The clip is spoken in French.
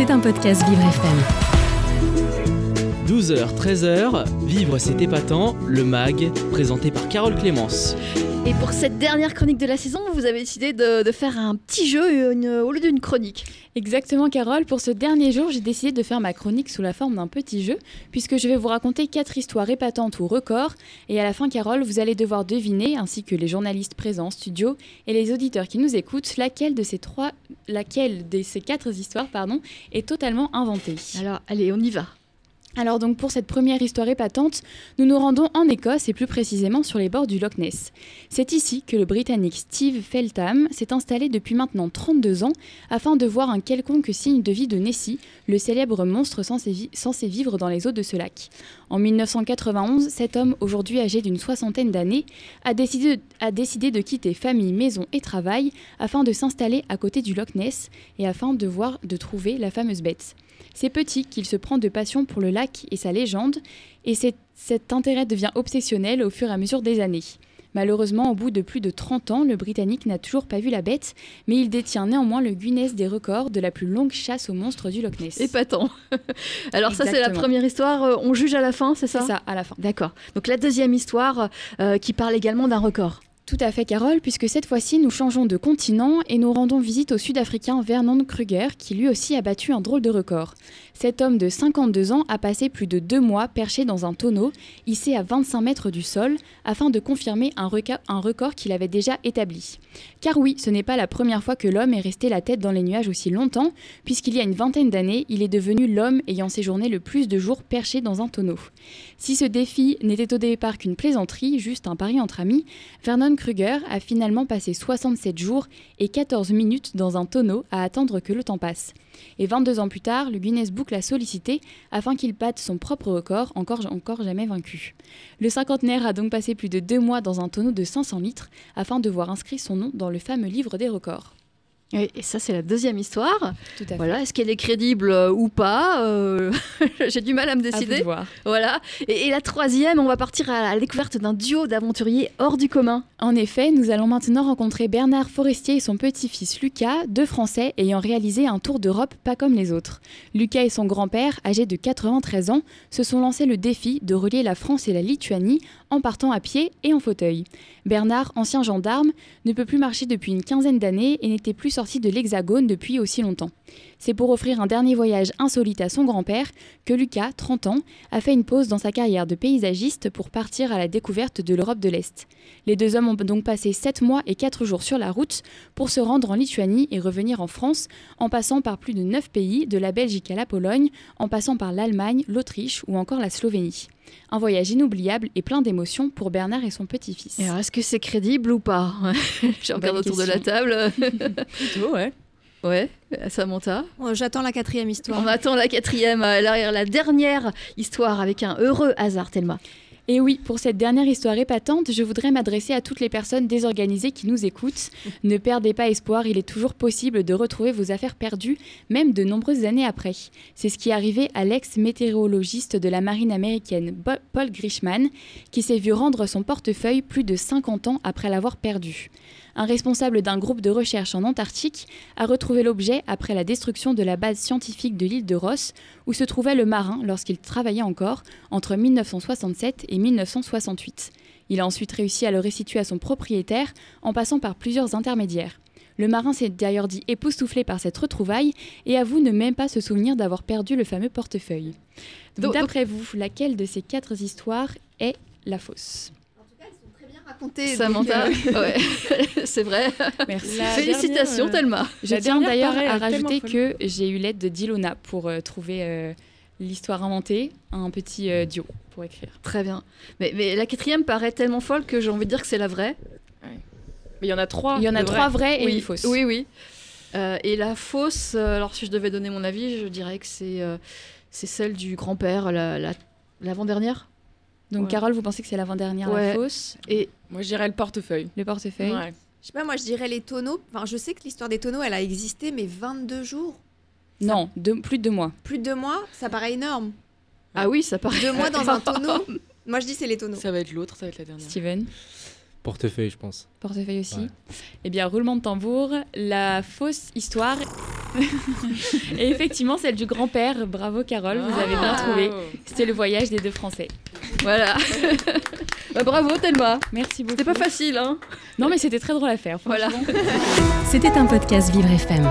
C'est un podcast Vivre FM. 12h, 13h, Vivre c'est épatant, le MAG, présenté par Carole Clémence. Et pour cette dernière chronique de la saison, vous avez décidé de, de faire un petit jeu une- au lieu d'une chronique. Exactement, Carole. Pour ce dernier jour, j'ai décidé de faire ma chronique sous la forme d'un petit jeu, puisque je vais vous raconter quatre histoires épatantes ou records. Et à la fin, Carole, vous allez devoir deviner, ainsi que les journalistes présents en studio et les auditeurs qui nous écoutent, laquelle de ces trois, laquelle de ces quatre histoires, pardon, est totalement inventée. Alors, allez, on y va. Alors donc pour cette première histoire épatante, nous nous rendons en Écosse et plus précisément sur les bords du Loch Ness. C'est ici que le Britannique Steve Feltham s'est installé depuis maintenant 32 ans afin de voir un quelconque signe de vie de Nessie, le célèbre monstre censé, censé vivre dans les eaux de ce lac. En 1991, cet homme, aujourd'hui âgé d'une soixantaine d'années, a décidé, de quitter famille, maison et travail afin de s'installer à côté du Loch Ness et afin de voir, de trouver la fameuse bête. C'est petit qu'il se prend de passion pour le lac et sa légende, et cet intérêt devient obsessionnel au fur et à mesure des années. Malheureusement, au bout de plus de 30 ans, le Britannique n'a toujours pas vu la bête, mais il détient néanmoins le Guinness des records de la plus longue chasse aux monstres du Loch Ness. Épatant. Alors ça, c'est la première histoire. euh, On juge à la fin, c'est ça? C'est ça, à la fin. D'accord. Donc la deuxième histoire euh, qui parle également d'un record. Tout à fait, Carole, puisque cette fois-ci, nous changeons de continent et nous rendons visite au Sud-Africain Vernon Kruger, qui lui aussi a battu un drôle de record. Cet homme de 52 ans a passé plus de deux mois perché dans un tonneau, hissé à 25 mètres du sol, afin de confirmer un, record qu'il avait déjà établi. Car oui, ce n'est pas la première fois que l'homme est resté la tête dans les nuages aussi longtemps, puisqu'il y a une vingtaine d'années, il est devenu l'homme ayant séjourné le plus de jours perché dans un tonneau. Si ce défi n'était au départ qu'une plaisanterie, juste un pari entre amis, Vernon Kruger a finalement passé 67 jours et 14 minutes dans un tonneau à attendre que le temps passe. Et 22 ans plus tard, le Guinness Book l'a sollicité afin qu'il batte son propre record, encore, encore jamais vaincu. Le cinquantenaire a donc passé plus de deux mois dans un tonneau de 500 litres afin de voir inscrit son nom dans le fameux livre des records. Et ça, c'est la deuxième histoire. Tout à fait. Voilà, est-ce qu'elle est crédible euh, ou pas Euh, J'ai du mal à me À vous décider. de voir. Voilà. Et, et la troisième, on va partir à la découverte d'un duo d'aventuriers hors du commun. En effet, nous allons maintenant rencontrer Bernard Forestier et son petit-fils Lucas, deux Français ayant réalisé un tour d'Europe pas comme les autres. Lucas et son grand-père, âgés de 93 ans, se sont lancés le défi de relier la France et la Lituanie en partant à pied et en fauteuil. Bernard, ancien gendarme, ne peut plus marcher depuis une quinzaine d'années et n'était plus sorti de l'Hexagone depuis aussi longtemps. C'est pour offrir un dernier voyage insolite à son grand-père que Lucas, 30 ans, a fait une pause dans sa carrière de paysagiste pour partir à la découverte de l'Europe de l'Est. Les deux hommes ont donc passé 7 mois et 4 jours sur la route pour se rendre en Lituanie et revenir en France, en passant par plus de 9 pays, de la Belgique à la Pologne, en passant par l'Allemagne, l'Autriche ou encore la Slovénie. Un voyage inoubliable et plein d'émotions pour Bernard et son petit-fils. Et alors, est-ce que c'est crédible ou pas Je regarde autour de la table. Plutôt, ouais. ouais, Samantha. Oh, J'attends la quatrième histoire. On attend la quatrième, euh, la, la dernière histoire avec un heureux hasard, Thelma. Et oui, pour cette dernière histoire épatante, je voudrais m'adresser à toutes les personnes désorganisées qui nous écoutent. Ne perdez pas espoir, il est toujours possible de retrouver vos affaires perdues, même de nombreuses années après. C'est ce qui est arrivé à l'ex-météorologiste de la marine américaine Paul Grishman, qui s'est vu rendre son portefeuille plus de 50 ans après l'avoir perdu. Un responsable d'un groupe de recherche en Antarctique a retrouvé l'objet après la destruction de la base scientifique de l'île de Ross, où se trouvait le marin lorsqu'il travaillait encore entre 1967 et 1968. Il a ensuite réussi à le restituer à son propriétaire en passant par plusieurs intermédiaires. Le marin s'est d'ailleurs dit époustouflé par cette retrouvaille et avoue ne même pas se souvenir d'avoir perdu le fameux portefeuille. Donc- D'après vous, laquelle de ces quatre histoires est la fausse? Racontez, Samantha, donc, euh, ouais, c'est vrai. Merci. La Félicitations, dernière, euh, Thelma. Je La tiens d'ailleurs à rajouter que j'ai eu l'aide de Dilona pour euh, trouver euh, l'histoire inventée, un petit euh, duo pour écrire. Très bien. Mais, mais la quatrième paraît tellement folle que j'ai envie de dire que c'est la vraie. Mais il y en a trois. Il y en a trois vraies et oui, une fausse. Oui, oui. Euh, et la fausse, euh, alors si je devais donner mon avis, je dirais que c'est euh, c'est celle du grand-père, la- la- l'avant-dernière. Donc Ouais. Carole, vous pensez que c'est l'avant-dernière Ouais. la fausse? Et Moi, je dirais le portefeuille. Le portefeuille Ouais. Je sais pas, moi je dirais les tonneaux. Enfin, je sais que l'histoire des tonneaux, elle a existé, mais 22 jours. Non, deux- plus de deux mois. Plus de deux mois, ça paraît énorme. ah oui, ça paraît. Deux mois dans un tonneau. Moi je dis c'est les tonneaux. Ça va être l'autre, ça va être la dernière. Steven Portefeuille, je pense. Portefeuille aussi. Ouais. Eh bien, roulement de tambour, la fausse histoire est effectivement celle du grand-père. Bravo Carole, vous avez bien Ah. trouvé. C'était le voyage des deux Français. Voilà. Bah, bravo Thelma. Merci beaucoup. C'était pas facile, hein Non, mais c'était très drôle à faire. Voilà. C'était un podcast Vivre FM.